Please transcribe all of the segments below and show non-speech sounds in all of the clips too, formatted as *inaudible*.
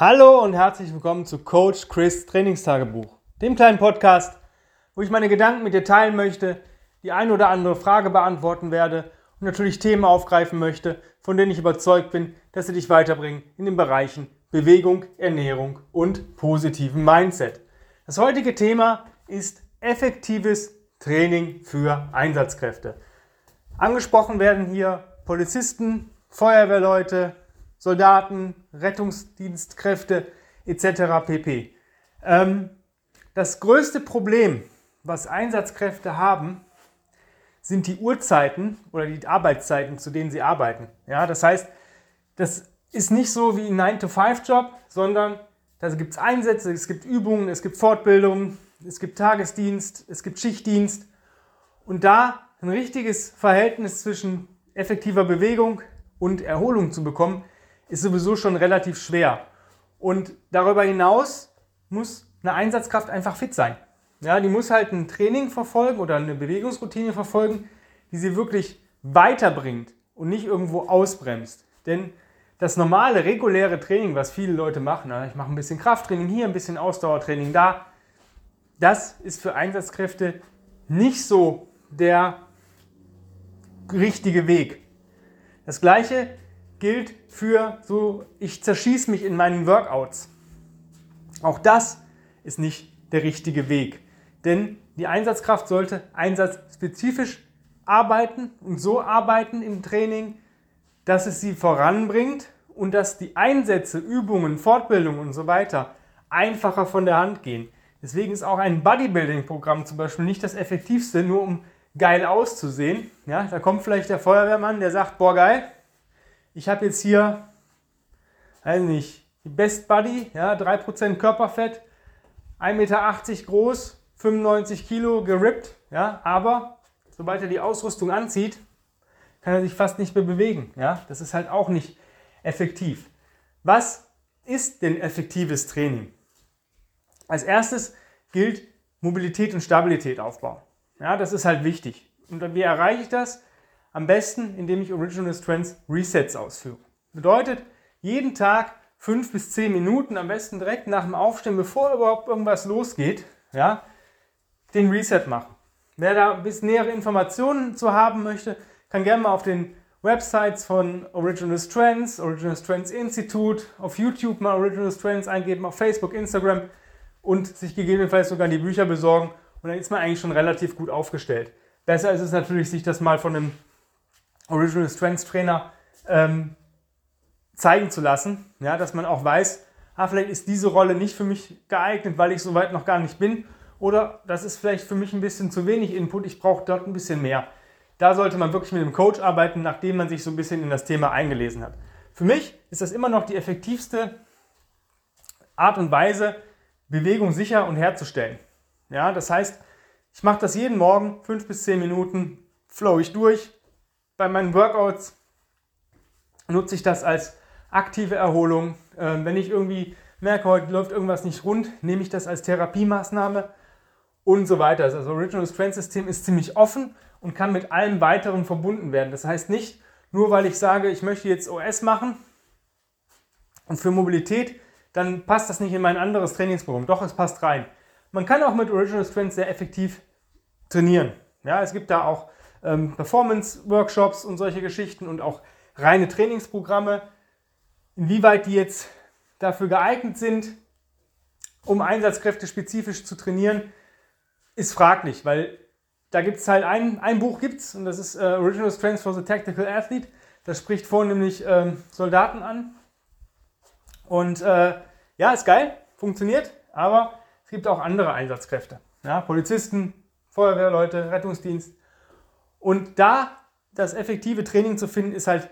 Hallo und herzlich willkommen zu Coach Chris Trainingstagebuch, dem kleinen Podcast, wo ich meine Gedanken mit dir teilen möchte, die ein oder andere Frage beantworten werde und natürlich Themen aufgreifen möchte, von denen ich überzeugt bin, dass sie dich weiterbringen in den Bereichen Bewegung, Ernährung und positiven Mindset. Das heutige Thema ist effektives Training für Einsatzkräfte. Angesprochen werden hier Polizisten, Feuerwehrleute, Soldaten, Rettungsdienstkräfte etc. pp. Ähm, das größte Problem, was Einsatzkräfte haben, sind die Uhrzeiten oder die Arbeitszeiten, zu denen sie arbeiten. Ja, das heißt, das ist nicht so wie ein 9-to-5-Job, sondern da gibt es Einsätze, es gibt Übungen, es gibt Fortbildungen, es gibt Tagesdienst, es gibt Schichtdienst. Und da ein richtiges Verhältnis zwischen effektiver Bewegung und Erholung zu bekommen, ist sowieso schon relativ schwer. Und darüber hinaus muss eine Einsatzkraft einfach fit sein. Ja, die muss halt ein Training verfolgen oder eine Bewegungsroutine verfolgen, die sie wirklich weiterbringt und nicht irgendwo ausbremst. Denn das normale, reguläre Training, was viele Leute machen, ich mache ein bisschen Krafttraining hier, ein bisschen Ausdauertraining da, das ist für Einsatzkräfte nicht so der richtige Weg. Das gleiche gilt für so, ich zerschieße mich in meinen Workouts. Auch das ist nicht der richtige Weg. Denn die Einsatzkraft sollte einsatzspezifisch arbeiten und so arbeiten im Training, dass es sie voranbringt und dass die Einsätze, Übungen, Fortbildungen und so weiter einfacher von der Hand gehen. Deswegen ist auch ein Bodybuilding-Programm zum Beispiel nicht das effektivste, nur um geil auszusehen. Ja, da kommt vielleicht der Feuerwehrmann, der sagt, boah geil, ich habe jetzt hier, weiß nicht, die Best Body, ja, 3% Körperfett, 1,80 Meter groß, 95 Kilo gerippt, ja, aber sobald er die Ausrüstung anzieht, kann er sich fast nicht mehr bewegen. Ja? Das ist halt auch nicht effektiv. Was ist denn effektives Training? Als erstes gilt Mobilität und Stabilität aufbauen. Ja, das ist halt wichtig. Und wie erreiche ich das? Am besten, indem ich Original Strengths Resets ausführe. Bedeutet, jeden Tag fünf bis zehn Minuten, am besten direkt nach dem Aufstehen, bevor überhaupt irgendwas losgeht, ja, den Reset machen. Wer da ein bisschen nähere Informationen zu haben möchte, kann gerne mal auf den Websites von Original Strengths, Original Strengths Institute, auf YouTube mal Original Strengths eingeben, auf Facebook, Instagram und sich gegebenenfalls sogar die Bücher besorgen. Und dann ist man eigentlich schon relativ gut aufgestellt. Besser ist es natürlich, sich das mal von einem Original Strengths Trainer ähm, zeigen zu lassen, ja, dass man auch weiß, ah, vielleicht ist diese Rolle nicht für mich geeignet, weil ich so weit noch gar nicht bin, oder das ist vielleicht für mich ein bisschen zu wenig Input, ich brauche dort ein bisschen mehr. Da sollte man wirklich mit dem Coach arbeiten, nachdem man sich so ein bisschen in das Thema eingelesen hat. Für mich ist das immer noch die effektivste Art und Weise, Bewegung sicher und herzustellen. Ja, das heißt, ich mache das jeden Morgen, fünf bis zehn Minuten, flow ich durch, bei meinen Workouts nutze ich das als aktive Erholung. Ähm, wenn ich irgendwie merke, heute läuft irgendwas nicht rund, nehme ich das als Therapiemaßnahme und so weiter. Also das Original Strength System ist ziemlich offen und kann mit allem weiteren verbunden werden. Das heißt nicht, nur weil ich sage, ich möchte jetzt OS machen und für Mobilität, dann passt das nicht in mein anderes Trainingsprogramm. Doch, es passt rein. Man kann auch mit Original Strength sehr effektiv trainieren. Ja, es gibt da auch ähm, Performance-Workshops und solche Geschichten und auch reine Trainingsprogramme. Inwieweit die jetzt dafür geeignet sind, um Einsatzkräfte spezifisch zu trainieren, ist fraglich, weil da gibt es halt ein, ein Buch gibt's und das ist äh, Original Strengths for the Tactical Athlete. Das spricht vornehmlich ähm, Soldaten an. Und äh, ja, ist geil, funktioniert, aber es gibt auch andere Einsatzkräfte. Ja, Polizisten, Feuerwehrleute, Rettungsdienst. Und da das effektive Training zu finden, ist halt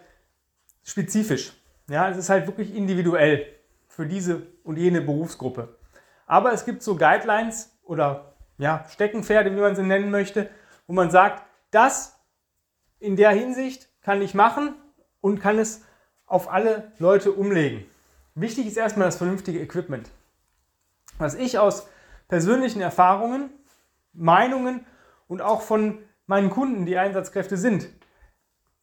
spezifisch. Ja, es ist halt wirklich individuell für diese und jene Berufsgruppe. Aber es gibt so Guidelines oder ja, Steckenpferde, wie man sie nennen möchte, wo man sagt, das in der Hinsicht kann ich machen und kann es auf alle Leute umlegen. Wichtig ist erstmal das vernünftige Equipment. Was ich aus persönlichen Erfahrungen, Meinungen und auch von meinen Kunden, die Einsatzkräfte sind,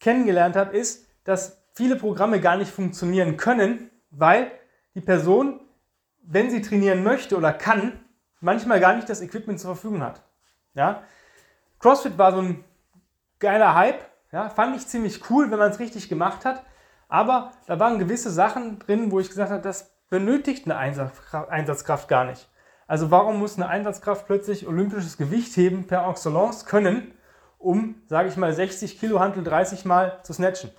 kennengelernt habe, ist, dass viele Programme gar nicht funktionieren können, weil die Person, wenn sie trainieren möchte oder kann, manchmal gar nicht das Equipment zur Verfügung hat. Ja? CrossFit war so ein geiler Hype, ja? fand ich ziemlich cool, wenn man es richtig gemacht hat, aber da waren gewisse Sachen drin, wo ich gesagt habe, das benötigt eine Einsatzkraft gar nicht. Also warum muss eine Einsatzkraft plötzlich olympisches Gewicht heben per Excellence können, um, sage ich mal, 60 Kilo Hantel 30 Mal zu snatchen?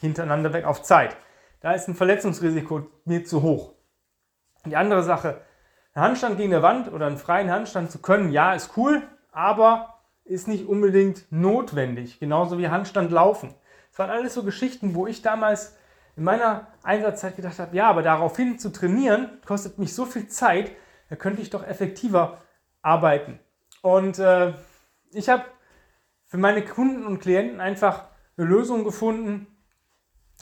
Hintereinander weg auf Zeit. Da ist ein Verletzungsrisiko mir zu hoch. Die andere Sache, einen Handstand gegen der Wand oder einen freien Handstand zu können, ja, ist cool, aber ist nicht unbedingt notwendig. Genauso wie Handstand laufen. Das waren alles so Geschichten, wo ich damals in meiner Einsatzzeit gedacht habe, ja, aber daraufhin zu trainieren, kostet mich so viel Zeit, da könnte ich doch effektiver arbeiten. Und äh, ich habe für meine Kunden und Klienten einfach eine Lösung gefunden,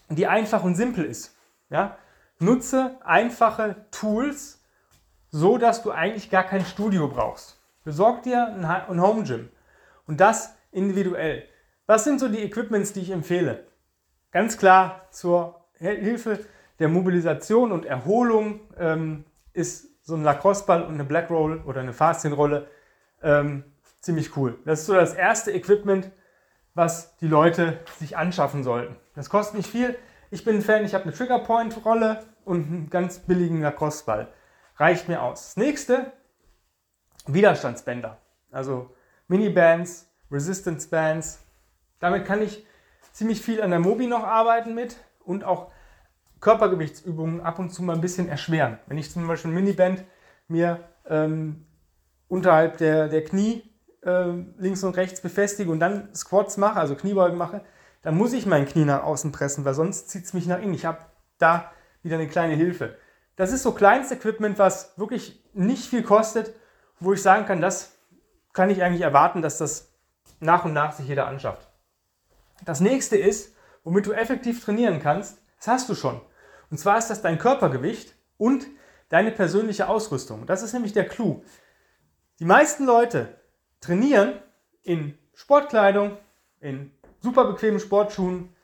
die einfach und simpel ist. Ja? Nutze einfache Tools, so dass du eigentlich gar kein Studio brauchst. Besorg dir ein Home Gym und das individuell. Was sind so die Equipments, die ich empfehle? Ganz klar zur Hilfe der Mobilisation und Erholung ähm, ist so ein Lacrosse-Ball und eine Black Roll oder eine Faszienrolle ähm, ziemlich cool. Das ist so das erste Equipment, was die Leute sich anschaffen sollten. Das kostet nicht viel. Ich bin ein Fan, ich habe eine Trigger Point Rolle und einen ganz billigen Lacrosse-Ball. Reicht mir aus. Das nächste, Widerstandsbänder. Also Mini-Bands, Resistance-Bands. Damit kann ich ziemlich viel an der Mobi noch arbeiten mit und auch Körpergewichtsübungen ab und zu mal ein bisschen erschweren. Wenn ich zum Beispiel ein Miniband mir ähm, unterhalb der, der Knie äh, links und rechts befestige und dann Squats mache, also Kniebeugen mache, dann muss ich mein Knie nach außen pressen, weil sonst zieht es mich nach innen. Ich habe da wieder eine kleine Hilfe. Das ist so Kleinst-Equipment, was wirklich nicht viel kostet, wo ich sagen kann, das kann ich eigentlich erwarten, dass das nach und nach sich jeder anschafft. Das nächste ist, womit du effektiv trainieren kannst, das hast du schon. Und zwar ist das dein Körpergewicht und deine persönliche Ausrüstung. Das ist nämlich der Clou. Die meisten Leute trainieren in Sportkleidung, in super bequemen Sportschuhen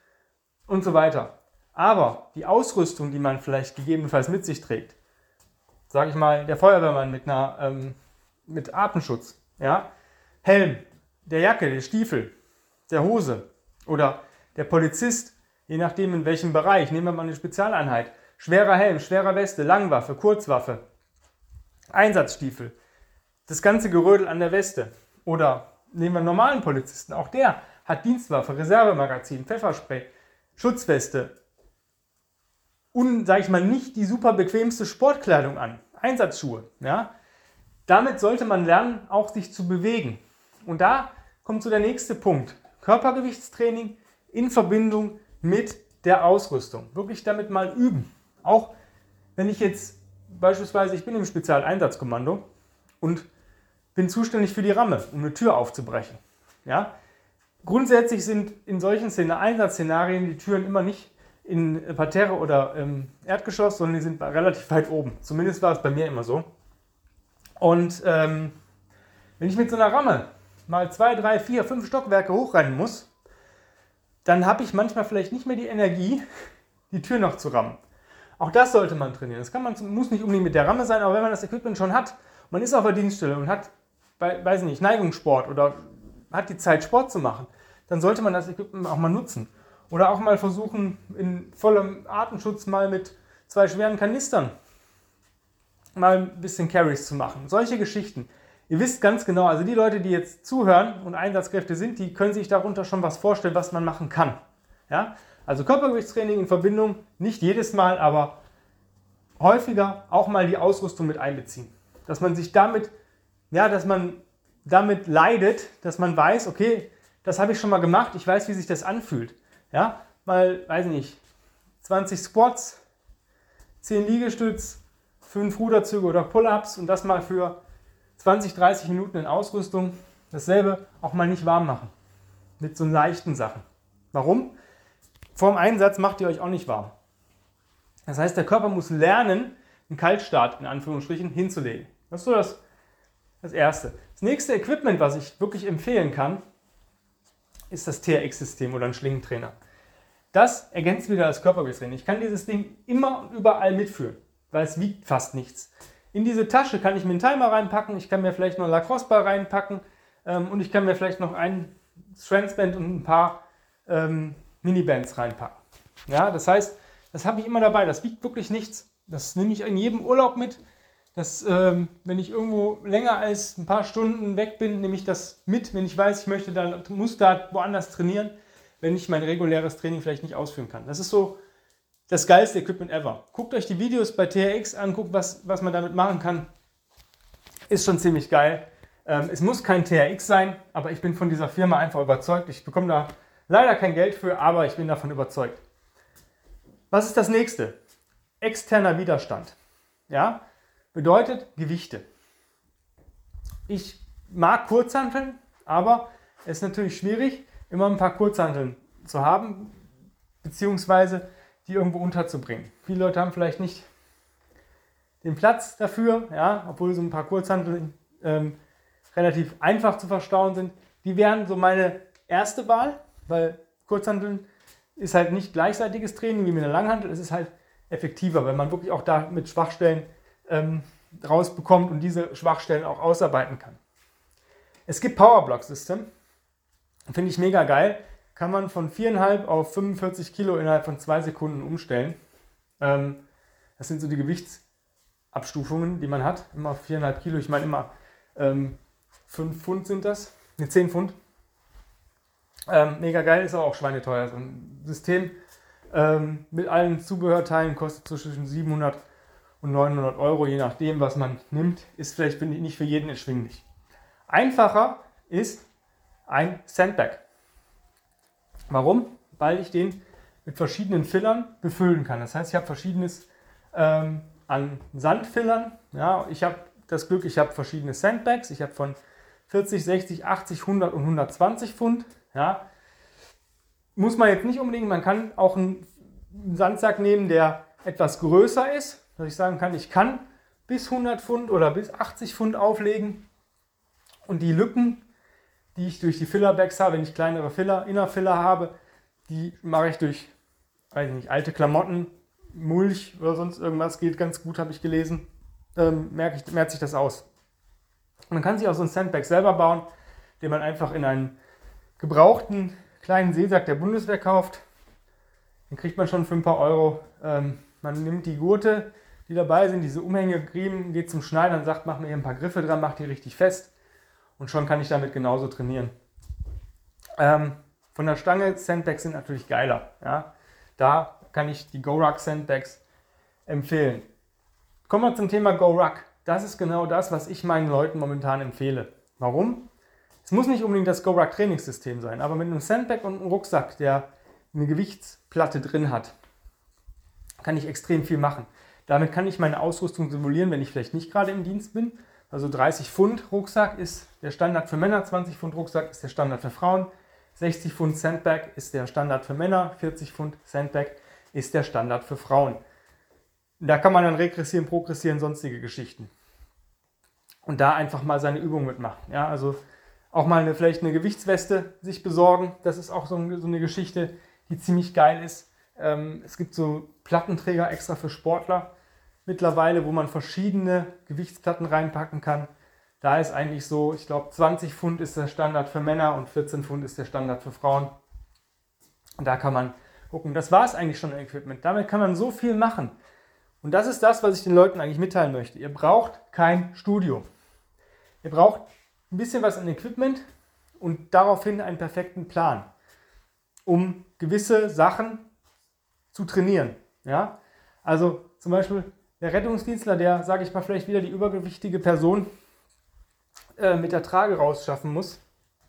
und so weiter. Aber die Ausrüstung, die man vielleicht gegebenenfalls mit sich trägt, sage ich mal, der Feuerwehrmann mit, einer, ähm, mit Atemschutz, ja, Helm, der Jacke, der Stiefel, der Hose oder der Polizist je nachdem in welchem Bereich. Nehmen wir mal eine Spezialeinheit. Schwerer Helm, schwerer Weste, Langwaffe, Kurzwaffe, Einsatzstiefel, das ganze Gerödel an der Weste. Oder nehmen wir einen normalen Polizisten, auch der hat Dienstwaffe, Reservemagazin, Pfefferspray, Schutzweste und, sage ich mal, nicht die super bequemste Sportkleidung an, Einsatzschuhe. Ja? Damit sollte man lernen, auch sich zu bewegen. Und da kommt so der nächste Punkt. Körpergewichtstraining in Verbindung mit der Ausrüstung. Wirklich damit mal üben. Auch wenn ich jetzt beispielsweise, ich bin im Spezialeinsatzkommando und bin zuständig für die Ramme, um eine Tür aufzubrechen. Ja? Grundsätzlich sind in solchen Szenen, Einsatzszenarien die Türen immer nicht in Parterre oder im Erdgeschoss, sondern die sind relativ weit oben. Zumindest war es bei mir immer so. Und ähm, wenn ich mit so einer Ramme mal zwei, drei, vier, fünf Stockwerke hochrennen muss, dann habe ich manchmal vielleicht nicht mehr die Energie, die Tür noch zu rammen. Auch das sollte man trainieren. Das kann man, muss nicht unbedingt mit der Ramme sein, aber wenn man das Equipment schon hat, man ist auf der Dienststelle und hat, weiß nicht, Neigungssport oder hat die Zeit, Sport zu machen, dann sollte man das Equipment auch mal nutzen. Oder auch mal versuchen, in vollem Atemschutz mal mit zwei schweren Kanistern mal ein bisschen Carries zu machen. Solche Geschichten. Ihr wisst ganz genau, also die Leute, die jetzt zuhören und Einsatzkräfte sind, die können sich darunter schon was vorstellen, was man machen kann. Ja? Also Körpergewichtstraining in Verbindung, nicht jedes Mal, aber häufiger auch mal die Ausrüstung mit einbeziehen. Dass man sich damit, ja, dass man damit leidet, dass man weiß, okay, das habe ich schon mal gemacht, ich weiß, wie sich das anfühlt. Ja, mal, weiß nicht, 20 Squats, 10 Liegestütz, 5 Ruderzüge oder Pull-Ups und das mal für 20, 30 Minuten in Ausrüstung. Dasselbe auch mal nicht warm machen. Mit so leichten Sachen. Warum? Vorm Einsatz macht ihr euch auch nicht warm. Das heißt, der Körper muss lernen, einen Kaltstart in Anführungsstrichen hinzulegen. Das ist so das, das Erste. Das nächste Equipment, was ich wirklich empfehlen kann, ist das TRX-System oder ein Schlingentrainer. Das ergänzt wieder das Körpergewichtstraining. Ich kann dieses Ding immer und überall mitführen. weil es wiegt fast nichts. In diese Tasche kann ich mir einen Timer reinpacken, ich kann mir vielleicht noch einen Lacrosse-Ball reinpacken ähm, und ich kann mir vielleicht noch ein Strandsband und ein paar ähm, Minibands reinpacken. Ja, das heißt, das habe ich immer dabei, das wiegt wirklich nichts. Das nehme ich in jedem Urlaub mit. Das, ähm, wenn ich irgendwo länger als ein paar Stunden weg bin, nehme ich das mit. Wenn ich weiß, ich möchte dann, muss da woanders trainieren, wenn ich mein reguläres Training vielleicht nicht ausführen kann. Das ist so das geilste Equipment ever. Guckt euch die Videos bei TRX an, guckt, was, was man damit machen kann. Ist schon ziemlich geil. Ähm, es muss kein TRX sein, aber ich bin von dieser Firma einfach überzeugt. Ich bekomme da leider kein Geld für, aber ich bin davon überzeugt. Was ist das nächste? Externer Widerstand. Ja, bedeutet Gewichte. Ich mag Kurzhanteln, aber es ist natürlich schwierig, immer ein paar Kurzhanteln zu haben, beziehungsweise die irgendwo unterzubringen. Viele Leute haben vielleicht nicht den Platz dafür, ja, obwohl so ein paar Kurzhanteln ähm, relativ einfach zu verstauen sind. Die wären so meine erste Wahl, weil Kurzhanteln ist halt nicht gleichseitiges Training wie mit einer Langhantel. Es ist halt effektiver, weil man wirklich auch da mit Schwachstellen ähm, rausbekommt und diese Schwachstellen auch ausarbeiten kann. Es gibt Powerblock System, finde ich mega geil kann man von 4,5 auf 45 Kilo innerhalb von zwei Sekunden umstellen. Ähm, das sind so die Gewichtsabstufungen, die man hat. Immer 4,5 Kilo, ich meine immer ähm, 5 Pfund sind das, ne 10 Pfund. Ähm, mega geil, ist aber auch schweineteuer. So ein System ähm, mit allen Zubehörteilen kostet zwischen 700 und 900 Euro, je nachdem, was man nimmt. Ist vielleicht nicht für jeden erschwinglich. Einfacher ist ein Sandbag. Warum? Weil ich den mit verschiedenen Fillern befüllen kann. Das heißt, ich habe verschiedenes ähm, an Sandfillern. Ja, ich habe das Glück, ich habe verschiedene Sandbags. Ich habe von 40, 60, 80, 100 und 120 Pfund. Ja. Muss man jetzt nicht unbedingt, man kann auch einen Sandsack nehmen, der etwas größer ist, dass ich sagen kann, ich kann bis 100 Pfund oder bis 80 Pfund auflegen und die Lücken die ich durch die Filler-Bags habe, wenn ich kleinere Filler, Inner-Filler habe, die mache ich durch, weiß nicht, alte Klamotten, Mulch oder sonst irgendwas, geht ganz gut, habe ich gelesen, ähm, merke ich, merkt sich das aus. Man kann sich auch so einen Sandbag selber bauen, den man einfach in einen gebrauchten kleinen Seesack der Bundeswehr kauft. Den kriegt man schon für ein paar Euro. Ähm, man nimmt die Gurte, die dabei sind, diese Umhängegriemen, geht zum Schneidern, sagt, mach mir hier ein paar Griffe dran, macht die richtig fest und schon kann ich damit genauso trainieren. Ähm, von der Stange Sandbags sind natürlich geiler. Ja? Da kann ich die GoRuck Sandbags empfehlen. Kommen wir zum Thema GoRuck. Das ist genau das, was ich meinen Leuten momentan empfehle. Warum? Es muss nicht unbedingt das GoRuck Trainingssystem sein, aber mit einem Sandbag und einem Rucksack, der eine Gewichtsplatte drin hat, kann ich extrem viel machen. Damit kann ich meine Ausrüstung simulieren, wenn ich vielleicht nicht gerade im Dienst bin also 30 Pfund Rucksack ist der Standard für Männer, 20 Pfund Rucksack ist der Standard für Frauen, 60 Pfund Sandbag ist der Standard für Männer, 40 Pfund Sandbag ist der Standard für Frauen. Da kann man dann regressieren, progressieren, sonstige Geschichten. Und da einfach mal seine Übung mitmachen. Ja, also auch mal eine, vielleicht eine Gewichtsweste sich besorgen. Das ist auch so, so eine Geschichte, die ziemlich geil ist. Ähm, es gibt so Plattenträger extra für Sportler mittlerweile, wo man verschiedene Gewichtsplatten reinpacken kann. Da ist eigentlich so, ich glaube, 20 Pfund ist der Standard für Männer und 14 Pfund ist der Standard für Frauen. Und da kann man gucken. Das war es eigentlich schon im Equipment. Damit kann man so viel machen. Und das ist das, was ich den Leuten eigentlich mitteilen möchte. Ihr braucht kein Studio. Ihr braucht ein bisschen was an Equipment und daraufhin einen perfekten Plan, um gewisse Sachen zu trainieren. Ja? Also zum Beispiel der Rettungsdienstler, der, sage ich mal, vielleicht wieder die übergewichtige Person äh, mit der Trage rausschaffen muss,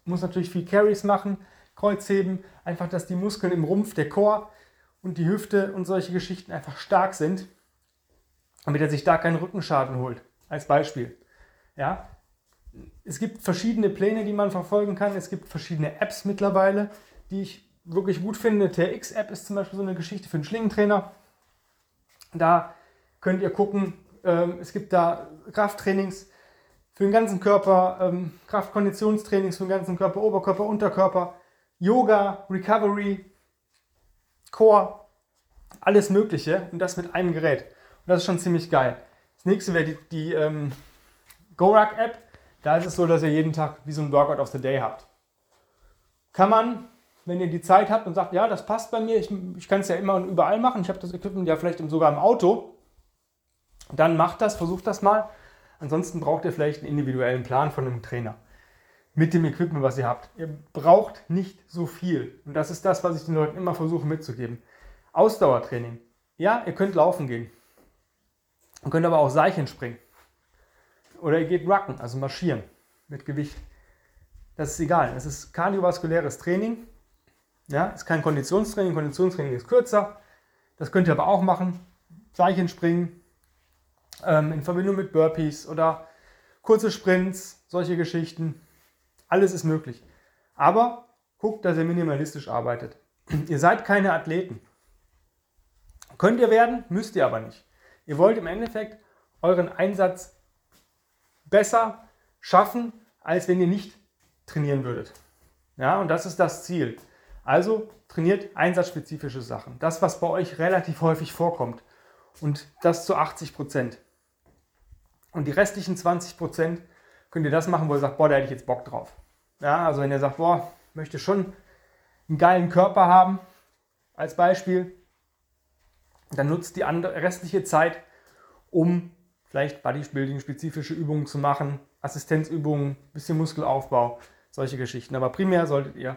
muss natürlich viel Carries machen, Kreuzheben, einfach, dass die Muskeln im Rumpf, der Chor und die Hüfte und solche Geschichten einfach stark sind, damit er sich da keinen Rückenschaden holt. Als Beispiel. Ja, es gibt verschiedene Pläne, die man verfolgen kann. Es gibt verschiedene Apps mittlerweile, die ich wirklich gut finde. TRX-App ist zum Beispiel so eine Geschichte für einen Schlingentrainer. Da könnt ihr gucken. Ähm, es gibt da Krafttrainings für den ganzen Körper, ähm, Kraftkonditionstrainings für den ganzen Körper, Oberkörper, Unterkörper, Yoga, Recovery, Core, alles Mögliche und das mit einem Gerät. Und das ist schon ziemlich geil. Das nächste wäre die, die ähm, GoRuck-App. Da ist es so, dass ihr jeden Tag wie so ein Workout of the Day habt. Kann man, wenn ihr die Zeit habt und sagt, ja, das passt bei mir, ich, ich kann es ja immer und überall machen, ich habe das Equipment ja vielleicht sogar im Auto, dann macht das, versucht das mal. Ansonsten braucht ihr vielleicht einen individuellen Plan von einem Trainer mit dem Equipment, was ihr habt. Ihr braucht nicht so viel. Und das ist das, was ich den Leuten immer versuche mitzugeben. Ausdauertraining. Ja, ihr könnt laufen gehen. Ihr könnt aber auch Seilchen springen. Oder ihr geht rucken, also marschieren mit Gewicht. Das ist egal. Es ist kardiovaskuläres Training. Ja, ist kein Konditionstraining. Konditionstraining ist kürzer. Das könnt ihr aber auch machen. Seilchen springen ähm, in Verbindung mit Burpees oder kurze Sprints, solche Geschichten. Alles ist möglich. Aber guckt, dass ihr minimalistisch arbeitet. *clears throat* ihr seid keine Athleten. Könnt ihr werden, müsst ihr aber nicht. Ihr wollt im Endeffekt euren Einsatz besser schaffen, als wenn ihr nicht trainieren würdet. Ja, und das ist das Ziel. Also trainiert einsatzspezifische Sachen. Das, was bei euch relativ häufig vorkommt. Und das zu 80 Prozent. Und die restlichen 20 Prozent könnt ihr das machen, wo ihr sagt, boah, da hätte ich jetzt Bock drauf. Ja, also wenn ihr sagt, boah, möchte schon einen geilen Körper haben, als Beispiel, dann nutzt die restliche Zeit, um vielleicht Bodybuilding-spezifische Übungen zu machen, Assistenzübungen, bisschen Muskelaufbau, solche Geschichten. Aber primär solltet ihr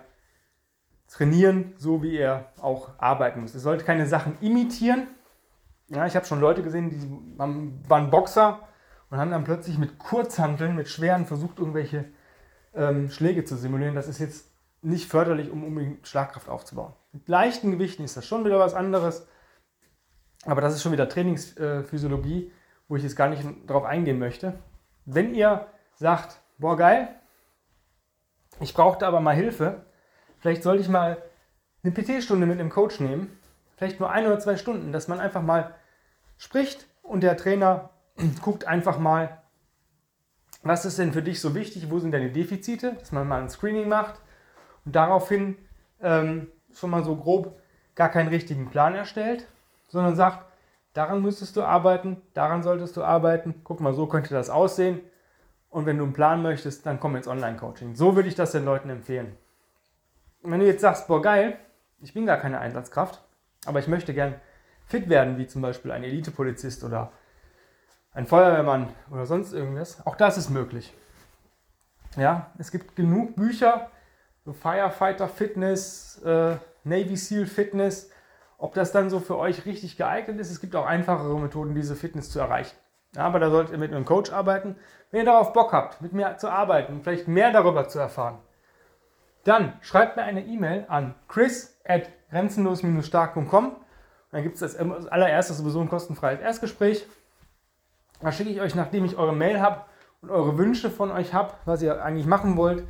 trainieren, so wie ihr auch arbeiten müsst. Ihr solltet keine Sachen imitieren. Ja, ich habe schon Leute gesehen, die waren Boxer und haben dann plötzlich mit Kurzhanteln, mit schweren versucht, irgendwelche ähm, Schläge zu simulieren. Das ist jetzt nicht förderlich, um unbedingt Schlagkraft aufzubauen. Mit leichten Gewichten ist das schon wieder was anderes. Aber das ist schon wieder Trainingsphysiologie, wo ich jetzt gar nicht drauf eingehen möchte. Wenn ihr sagt, boah geil, ich brauchte aber mal Hilfe, vielleicht sollte ich mal eine PT-Stunde mit einem Coach nehmen, vielleicht nur ein oder zwei Stunden, dass man einfach mal spricht und der Trainer *clears throat* guckt einfach mal, was ist denn für dich so wichtig, wo sind deine Defizite, dass man mal ein Screening macht und daraufhin ähm, schon mal so grob gar keinen richtigen Plan erstellt, sondern sagt, daran müsstest du arbeiten, daran solltest du arbeiten, guck mal, so könnte das aussehen und wenn du einen Plan möchtest, dann komm ins Online-Coaching. So würde ich das den Leuten empfehlen. Wenn du jetzt sagst, boah geil, ich bin gar keine Einsatzkraft, aber ich möchte gern fit werden, wie zum Beispiel ein Elite-Polizist oder ein Feuerwehrmann oder sonst irgendwas. Auch das ist möglich. Ja, es gibt genug Bücher, so Firefighter Fitness, äh, Navy SEAL Fitness. Ob das dann so für euch richtig geeignet ist, es gibt auch einfachere Methoden, diese Fitness zu erreichen. Ja, aber da solltet ihr mit einem Coach arbeiten. Wenn ihr darauf Bock habt, mit mir zu arbeiten, vielleicht mehr darüber zu erfahren, dann schreibt mir eine E-Mail an chris at grenzenlos-stark.com. Dann gibt es als allererstes sowieso ein kostenfreies Erstgespräch. Da schicke ich euch, nachdem ich eure Mail habe und eure Wünsche von euch habe, was ihr eigentlich machen wollt,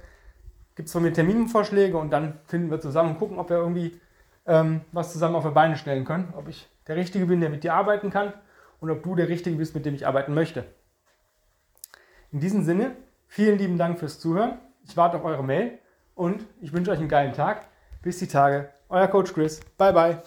gibt es von mir Terminvorschläge und dann finden wir zusammen und gucken, ob wir irgendwie ähm, was zusammen auf die Beine stellen können. Ob ich der Richtige bin, der mit dir arbeiten kann und ob du der Richtige bist, mit dem ich arbeiten möchte. In diesem Sinne, vielen lieben Dank fürs Zuhören. Ich warte auf eure Mail und ich wünsche euch einen geilen Tag. Bis die Tage. Euer Coach Chris. Bye, bye.